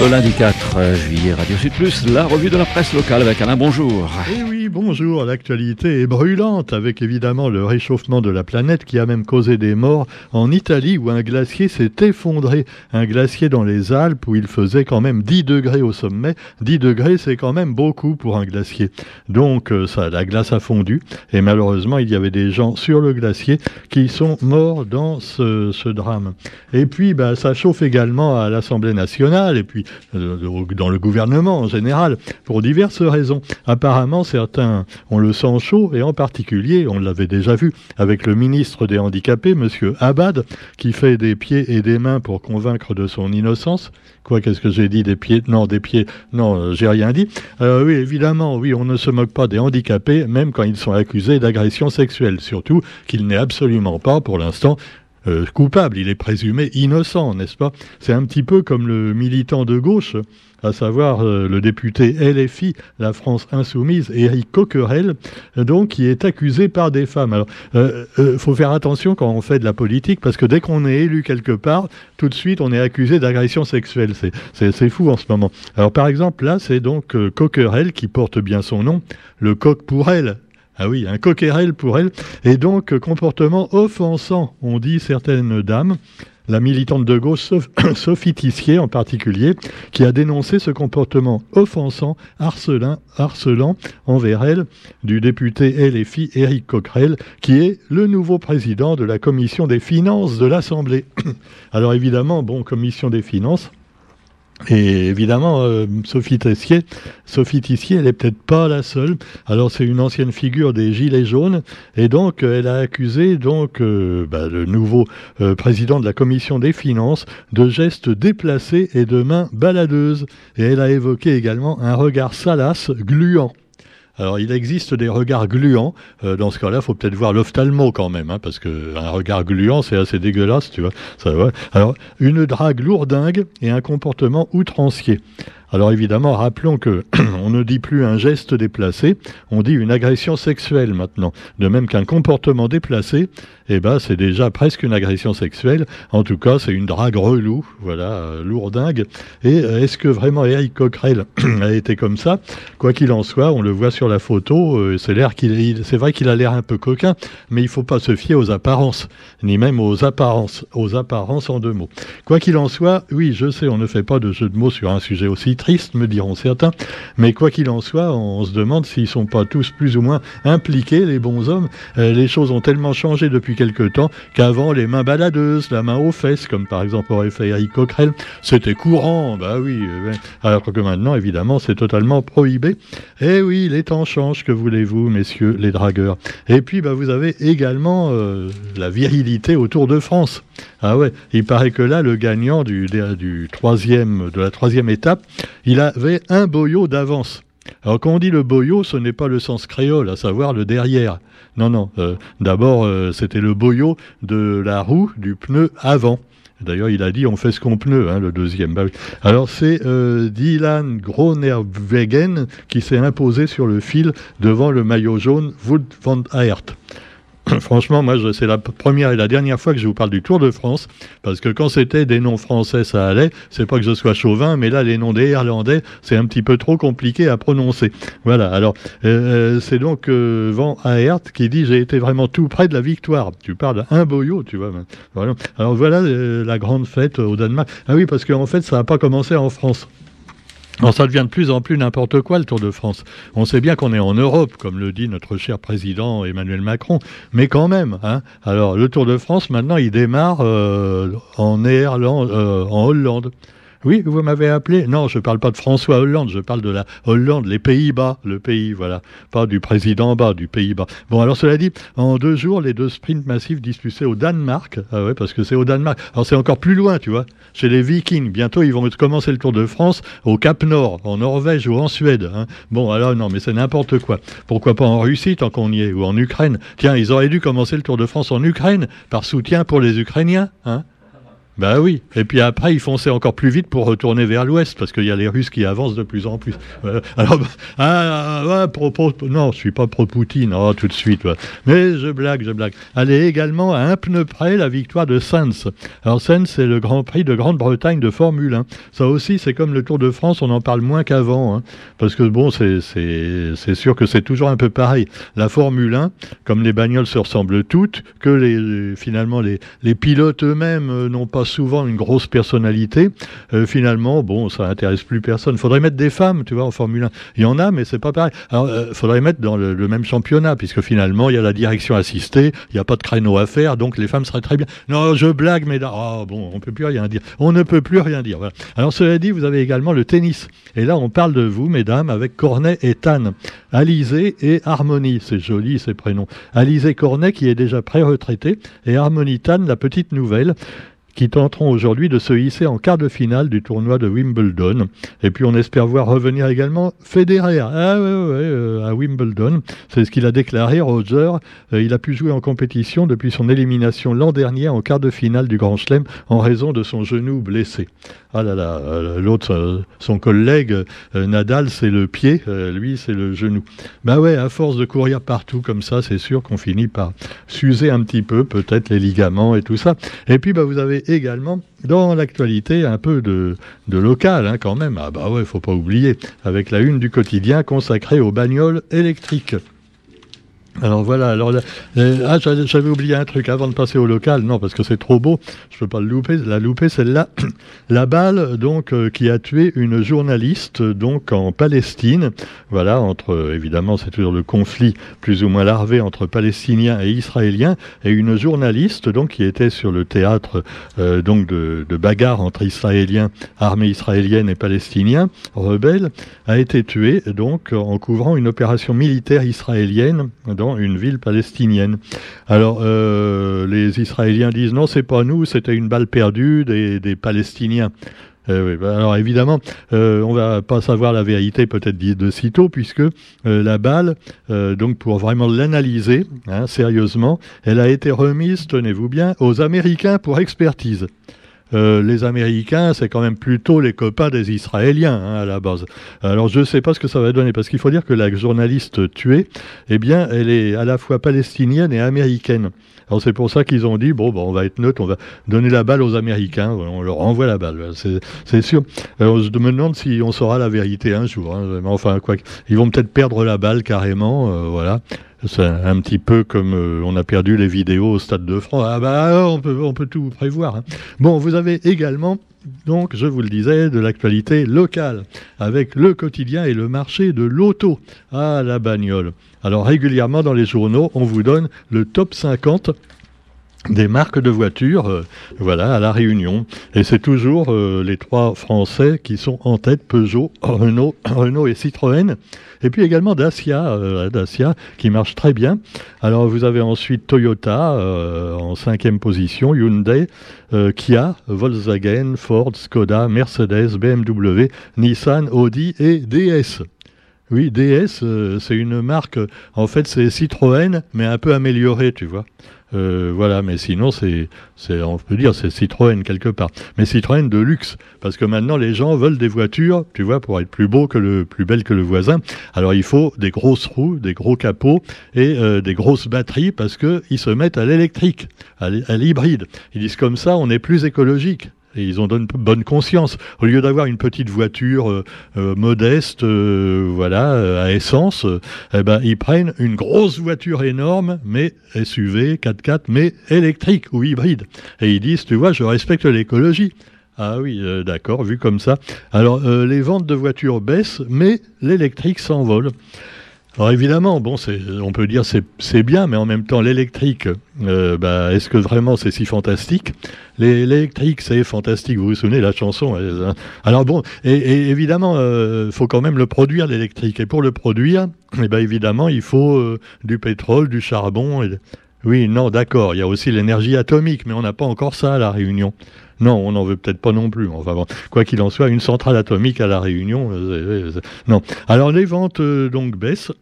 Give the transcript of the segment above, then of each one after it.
Le lundi 4 juillet, Radio Sud Plus, la revue de la presse locale avec Alain Bonjour. Et eh oui, bonjour. L'actualité est brûlante avec évidemment le réchauffement de la planète qui a même causé des morts en Italie où un glacier s'est effondré. Un glacier dans les Alpes où il faisait quand même 10 degrés au sommet. 10 degrés, c'est quand même beaucoup pour un glacier. Donc euh, ça, la glace a fondu et malheureusement il y avait des gens sur le glacier qui sont morts dans ce, drame. Et puis bah, ça chauffe également à l'Assemblée nationale et puis euh, dans le gouvernement en général, pour diverses raisons. Apparemment, certains ont le sang chaud, et en particulier, on l'avait déjà vu avec le ministre des Handicapés, M. Abad, qui fait des pieds et des mains pour convaincre de son innocence. Quoi, qu'est-ce que j'ai dit Des pieds Non, des pieds. Non, j'ai rien dit. Euh, oui, évidemment, oui, on ne se moque pas des handicapés, même quand ils sont accusés d'agression sexuelle. Surtout qu'il n'est absolument pas, pour l'instant, euh, coupable, il est présumé innocent, n'est-ce pas? C'est un petit peu comme le militant de gauche, à savoir euh, le député LFI, la France Insoumise, Éric Coquerel, donc qui est accusé par des femmes. Alors, euh, faut faire attention quand on fait de la politique, parce que dès qu'on est élu quelque part, tout de suite on est accusé d'agression sexuelle. C'est fou en ce moment. Alors par exemple, là, c'est donc Coquerel qui porte bien son nom, le coq pour elle, ah oui, un coquerel pour elle. Et donc, comportement offensant, ont dit certaines dames. La militante de gauche, Sophie Tissier en particulier, qui a dénoncé ce comportement offensant, harcelant, harcelant envers elle, du député LFI Éric Coquerel, qui est le nouveau président de la commission des finances de l'Assemblée. Alors évidemment, bon, commission des finances, et évidemment, euh, Sophie Tessier, Sophie Tissier, elle est peut-être pas la seule. Alors c'est une ancienne figure des Gilets jaunes, et donc euh, elle a accusé donc euh, bah, le nouveau président de la commission des finances de gestes déplacés et de mains baladeuses. Et elle a évoqué également un regard salace, gluant. Alors, il existe des regards gluants. Euh, dans ce cas-là, faut peut-être voir l'ophtalmo quand même, hein, parce qu'un regard gluant, c'est assez dégueulasse, tu vois. Alors, une drague lourdingue et un comportement outrancier. Alors évidemment, rappelons que on ne dit plus un geste déplacé, on dit une agression sexuelle maintenant. De même qu'un comportement déplacé, eh ben c'est déjà presque une agression sexuelle. En tout cas, c'est une drague relou, voilà, euh, lourdingue. Et euh, est-ce que vraiment Eric Coquerel a été comme ça? Quoi qu'il en soit, on le voit sur la photo. Euh, c'est l'air qu'il, c'est vrai qu'il a l'air un peu coquin, mais il faut pas se fier aux apparences, ni même aux apparences, aux apparences en deux mots. Quoi qu'il en soit, oui, je sais, on ne fait pas de jeu de mots sur un sujet aussi triste, me diront certains, mais quoi qu'il en soit, on se demande s'ils sont pas tous plus ou moins impliqués, les bons hommes. Euh, les choses ont tellement changé depuis quelque temps qu'avant, les mains baladeuses, la main aux fesses, comme par exemple aurait fait Eric Coquerel, c'était courant, bah oui, euh, alors que maintenant, évidemment, c'est totalement prohibé. Eh oui, les temps changent, que voulez-vous, messieurs les dragueurs? Et puis, bah, vous avez également euh, la virilité autour de France. Ah ouais, il paraît que là, le gagnant du, du troisième, de la troisième étape, il avait un boyau d'avance. Alors quand on dit le boyau, ce n'est pas le sens créole, à savoir le derrière. Non, non. Euh, d'abord, euh, c'était le boyau de la roue du pneu avant. D'ailleurs, il a dit on fait ce qu'on pneu, hein, le deuxième. Bah Alors c'est euh, Dylan Gronerwegen qui s'est imposé sur le fil devant le maillot jaune Wood van Aert. Franchement, moi, c'est la première et la dernière fois que je vous parle du Tour de France, parce que quand c'était des noms français, ça allait. C'est pas que je sois chauvin, mais là, les noms des Irlandais, c'est un petit peu trop compliqué à prononcer. Voilà. Alors, euh, euh, c'est donc euh, Van Aert qui dit j'ai été vraiment tout près de la victoire. Tu parles d'un boyau, tu vois. Voilà. Alors voilà la grande fête au Danemark. Ah oui, parce qu'en fait, ça n'a pas commencé en France. Alors ça devient de plus en plus n'importe quoi le Tour de France. On sait bien qu'on est en Europe, comme le dit notre cher président Emmanuel Macron, mais quand même. Hein. Alors le Tour de France maintenant il démarre euh, euh, en Hollande. Oui, vous m'avez appelé. Non, je ne parle pas de François Hollande, je parle de la Hollande, les Pays-Bas, le pays, voilà. Pas du président bas, du Pays-Bas. Bon, alors cela dit, en deux jours, les deux sprints massifs disputés au Danemark. Ah ouais, parce que c'est au Danemark. Alors c'est encore plus loin, tu vois. Chez les Vikings, bientôt ils vont commencer le Tour de France au Cap Nord, en Norvège ou en Suède. Hein. Bon, alors non, mais c'est n'importe quoi. Pourquoi pas en Russie tant qu'on y est, ou en Ukraine Tiens, ils auraient dû commencer le Tour de France en Ukraine par soutien pour les Ukrainiens. Hein Bah oui. Et puis après, ils fonçaient encore plus vite pour retourner vers l'ouest, parce qu'il y a les Russes qui avancent de plus en plus. alors, ah, ah, propos, non, je suis pas pro-Poutine, oh, tout de suite. Mais je blague, je blague. Allez, également à un pneu près, la victoire de Sens. Alors Sens, c'est le Grand Prix de Grande-Bretagne de Formule 1. Ça aussi, c'est comme le Tour de France, on en parle moins qu'avant, hein. parce que bon, c'est sûr que c'est toujours un peu pareil. La Formule 1, comme les bagnoles se ressemblent toutes, que finalement les, les pilotes eux-mêmes euh, n'ont pas souvent une grosse personnalité, euh, finalement, bon, ça intéresse plus personne. Il faudrait mettre des femmes, tu vois, en Formule 1. Il y en a, mais c'est pas pareil. Alors, il euh, faudrait mettre dans le, même championnat, puisque finalement, il y a la direction assistée, il n'y a pas de créneau à faire, donc les femmes seraient très bien. Non, je blague, mais oh, bon, on peut plus rien dire. On ne peut plus rien dire. Alors, cela dit, vous avez également le tennis. Et là, on parle de vous, mesdames, avec Cornet et Tan. Alizé et Harmonie, c'est joli ces prénoms. Alizé Cornet, qui est déjà pré-retraité, et Harmonie Tan, la petite nouvelle qui tenteront aujourd'hui de se hisser en quart de finale du tournoi de Wimbledon. Et puis on espère voir revenir également Federer ah, euh, à Wimbledon. C'est ce qu'il a déclaré, Roger. Euh, il a pu jouer en compétition depuis son élimination l'an dernier en quart de finale du Grand Chelem en raison de son genou blessé. Ah là là, euh, l'autre, son collègue Nadal, c'est le pied, lui, c'est le genou. Bah ouais, à force de courir partout comme ça, c'est sûr qu'on finit par s'user un petit peu, peut-être les ligaments et tout ça. Et puis, bah, vous avez également dans l'actualité un peu de, de local hein, quand même. Ah bah ouais, faut pas oublier, avec la une du quotidien consacrée aux bagnoles électriques. Alors voilà, alors ah, j'avais oublié un truc avant de passer au local, non parce que c'est trop beau, je peux pas le louper, la louper celle-là. La balle donc euh, qui a tué une journaliste donc en Palestine, voilà entre évidemment c'est toujours le conflit plus ou moins larvé entre Palestiniens et Israéliens. Et une journaliste donc qui était sur le théâtre euh, donc de, de bagarre entre Israéliens, armée israélienne et Palestiniens rebelles a été tuée donc en couvrant une opération militaire israélienne une ville palestinienne. Alors, euh, les Israéliens disent non, c'est pas nous, c'était une balle perdue des, Palestiniens. Euh, bah, alors évidemment, euh, on va pas savoir la vérité peut-être de sitôt, puisque la balle, donc pour vraiment l'analyser hein, sérieusement, elle a été remise, tenez-vous bien, aux Américains pour expertise. Euh, les Américains, c'est quand même plutôt les copains des Israéliens hein, à la base. Alors je ne sais pas ce que ça va donner, parce qu'il faut dire que la journaliste tuée, eh bien, elle est à la fois palestinienne et américaine. Alors c'est pour ça qu'ils ont dit bon, on va être neutre, on va donner la balle aux Américains, on leur envoie la balle, c'est sûr. Alors je me demande si on saura la vérité un jour. Hein, enfin, quoi, ils vont peut-être perdre la balle carrément, euh, voilà. C'est un petit peu comme euh, on a perdu les vidéos au Stade de France. Ah bah on peut, tout prévoir. Hein. Bon, vous avez également donc, je vous le disais, de l'actualité locale, avec le quotidien et le marché de l'auto à la bagnole. Alors, régulièrement dans les journaux, on vous donne le top 50 des marques de voitures, euh, voilà, à la Réunion. Et c'est toujours euh, les trois Français qui sont en tête Peugeot, Renault, Renault et Citroën. Et puis également Dacia, euh, Dacia qui marche très bien. Alors vous avez ensuite Toyota en cinquième position, Hyundai, Kia, Volkswagen, Ford, Skoda, Mercedes, BMW, Nissan, Audi et DS. Oui, DS, c'est une marque, en fait c'est Citroën, mais un peu améliorée, tu vois. Euh, voilà, mais sinon, c'est, on peut dire, c'est Citroën quelque part. Mais Citroën de luxe, parce que maintenant, les gens veulent des voitures, tu vois, pour être plus beau que le, plus belle que le voisin. Alors, il faut des grosses roues, des gros capots et euh, des grosses batteries, parce qu'ils se mettent à l'électrique, à l'hybride. Ils disent comme ça, on est plus écologique ils ont donné bonne conscience. Au lieu d'avoir une petite voiture euh, euh, modeste, euh, voilà, à essence, eh ben, ils prennent une grosse voiture énorme, mais SUV, 4x4, mais électrique ou hybride. Et ils disent, tu vois, je respecte l'écologie. Ah oui, d'accord, vu comme ça. Alors, les ventes de voitures baissent, mais l'électrique s'envole. Alors évidemment, bon, on peut dire c'est bien, mais en même temps, l'électrique, euh, bah, est-ce que vraiment c'est si fantastique? L'électrique, c'est fantastique. Vous vous souvenez la chanson hein. Alors bon, et, évidemment, il euh, faut quand même le produire l'électrique. Et pour le produire, eh ben évidemment, il faut euh, du pétrole, du charbon. Oui, non, d'accord. Il y a aussi l'énergie atomique, mais on n'a pas encore ça à la Réunion. Non, on n'en veut peut-être pas non plus. Enfin quoi qu'il en soit, une centrale atomique à la Réunion, non. Alors les ventes donc baissent.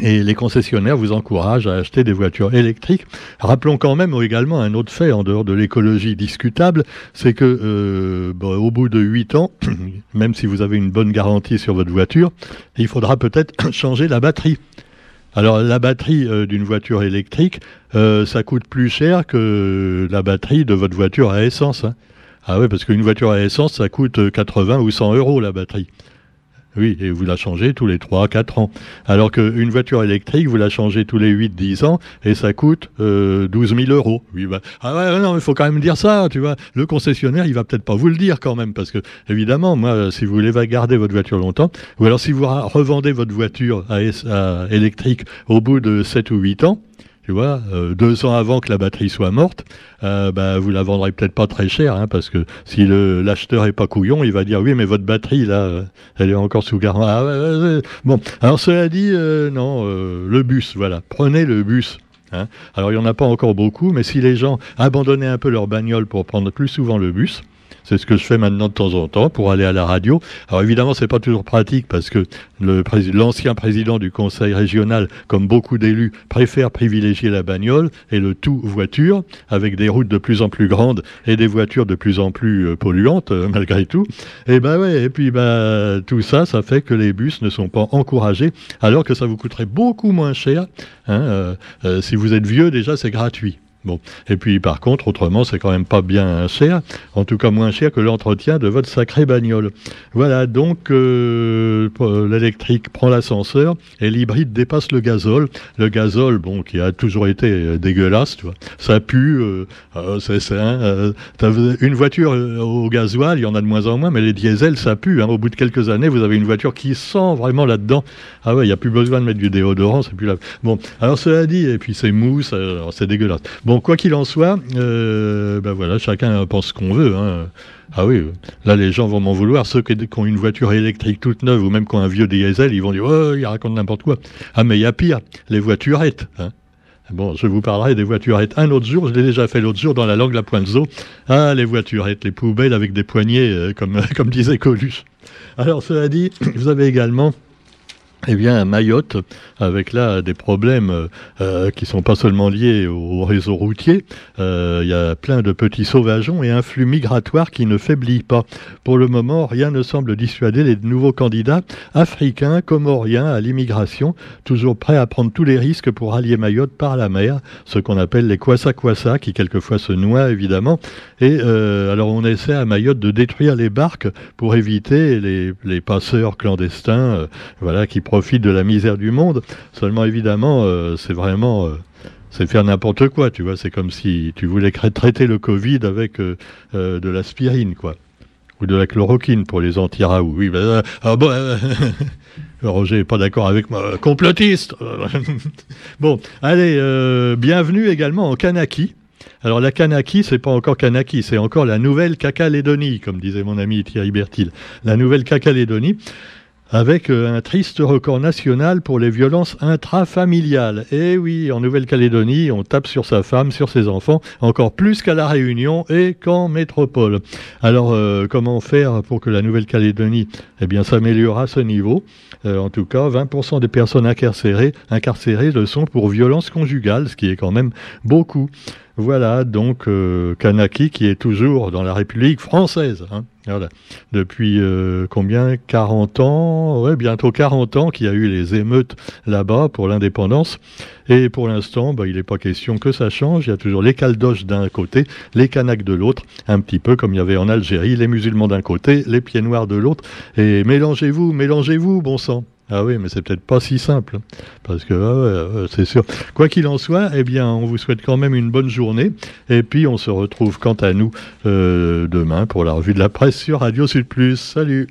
Et les concessionnaires vous encouragent à acheter des voitures électriques. Rappelons quand même également un autre fait en dehors de l'écologie discutable, c'est que euh, au bout de 8 ans, même si vous avez une bonne garantie sur votre voiture, il faudra peut-être changer la batterie. Alors la batterie euh, d'une voiture électrique, euh, ça coûte plus cher que la batterie de votre voiture à essence. Hein. Ah oui, parce qu'une voiture à essence, ça coûte 80 ou 100 euros la batterie. Oui, et vous la changez tous les 3, 4 ans. Alors qu'une voiture électrique, vous la changez tous les 8, 10 ans et ça coûte euh, 12 000 euros. Oui, bah, ah ouais, non, il faut quand même dire ça, tu vois. Le concessionnaire, il va peut-être pas vous le dire quand même, parce que, évidemment, moi, si vous voulez garder votre voiture longtemps, ou alors si vous revendez votre voiture à, à électrique au bout de 7 ou 8 ans, tu vois, euh, deux ans avant que la batterie soit morte, euh, bah, vous la vendrez peut-être pas très cher, hein, parce que si l'acheteur est pas couillon, il va dire oui, mais votre batterie là, elle est encore sous garantie. Ah, bon, alors cela dit, euh, non, le bus, voilà, prenez le bus. Hein. Alors il y en a pas encore beaucoup, mais si les gens abandonnaient un peu leur bagnole pour prendre plus souvent le bus, c'est ce que je fais maintenant de temps en temps pour aller à la radio. Alors évidemment, c'est pas toujours pratique parce que l'ancien président du conseil régional, comme beaucoup d'élus, préfère privilégier la bagnole et le tout voiture, avec des routes de plus en plus grandes et des voitures de plus en plus euh, polluantes, euh, malgré tout. Et ben ouais, et puis bah tout ça, ça fait que les bus ne sont pas encouragés, alors que ça vous coûterait beaucoup moins cher. Hein, euh, si vous êtes vieux, déjà, c'est gratuit. Bon. Et puis par contre, autrement, c'est quand même pas bien cher, en tout cas moins cher que l'entretien de votre sacré bagnole. Voilà, donc euh, l'électrique prend l'ascenseur et l'hybride dépasse le gazole. Le gazole, bon, qui a toujours été euh, dégueulasse, tu vois, ça pue, euh, euh c'est une voiture au gasoil, il y en a de moins en moins, mais les diesels, ça pue. Hein. Au bout de quelques années, vous avez une voiture qui sent vraiment là-dedans. Ah ouais, il n'y a plus besoin de mettre du déodorant, c'est plus là. Bon, alors cela dit, et puis c'est mousse, c'est dégueulasse. Bon, quoi qu'il en soit, ben voilà, chacun pense ce qu'on veut. Hein. Ah oui, là les gens vont m'en vouloir. Ceux qui, ont une voiture électrique toute neuve ou même qui ont un vieux diesel, ils vont dire oh, il raconte n'importe quoi. Ah mais il y a pire, les voiturettes. Hein. Bon, je vous parlerai des voiturettes un autre jour. Je l'ai déjà fait l'autre jour dans la langue La Pointe Zoo. Ah, les voiturettes, les poubelles avec des poignées, euh, comme, comme disait Coluche. Alors, cela dit, vous avez également eh bien, Mayotte, avec là des problèmes euh, qui sont pas seulement liés au, réseau routier, euh, il y a plein de petits sauvageons et un flux migratoire qui ne faiblit pas. Pour le moment, rien ne semble dissuader les nouveaux candidats africains, comoriens à l'immigration, toujours prêts à prendre tous les risques pour allier Mayotte par la mer, ce qu'on appelle les kwasa-kwasa, qui quelquefois se noient évidemment. Et euh, alors on essaie à Mayotte de détruire les barques pour éviter les, les passeurs clandestins, euh, voilà, qui profite de la misère du monde. Seulement, évidemment, euh, c'est vraiment euh, c'est faire n'importe quoi, tu vois. C'est comme si tu voulais traiter le Covid avec euh, de l'aspirine, quoi. Ou de la chloroquine pour les anti-raoult. Oui, ben, ah bon, Roger n'est pas d'accord avec moi. Complotiste Bon, allez, bienvenue également en Kanaki. Alors la Kanaki, c'est pas encore Kanaki, c'est encore la nouvelle Cacalédonie, comme disait mon ami Thierry Bertil. La nouvelle Cacalédonie avec euh, un triste record national pour les violences intrafamiliales. Et eh oui, en Nouvelle-Calédonie, on tape sur sa femme, sur ses enfants, encore plus qu'à la Réunion et qu'en métropole. Alors, euh, comment faire pour que la Nouvelle-Calédonie eh bien, s'améliore à ce niveau? Euh, En tout cas, 20% des personnes incarcérées, incarcérées le sont pour violences conjugales, ce qui est quand même beaucoup. Voilà, donc Kanaki qui est toujours dans la République française. Hein. Voilà. Depuis euh, combien? 40 ans, ouais, bientôt 40 ans qu'il y a eu les émeutes là-bas pour l'indépendance. Et pour l'instant, bah, il n'est pas question que ça change. Il y a toujours les caldoches d'un côté, les Kanaks de l'autre, un petit peu comme il y avait en Algérie, les musulmans d'un côté, les pieds noirs de l'autre. Et mélangez-vous, mélangez-vous, bon sang. Ah oui, mais c'est peut-être pas si simple, parce que ah c'est sûr. Quoi qu'il en soit, eh bien, on vous souhaite quand même une bonne journée, et puis on se retrouve quant à nous euh, demain pour la revue de la presse sur Radio Sud Plus. Salut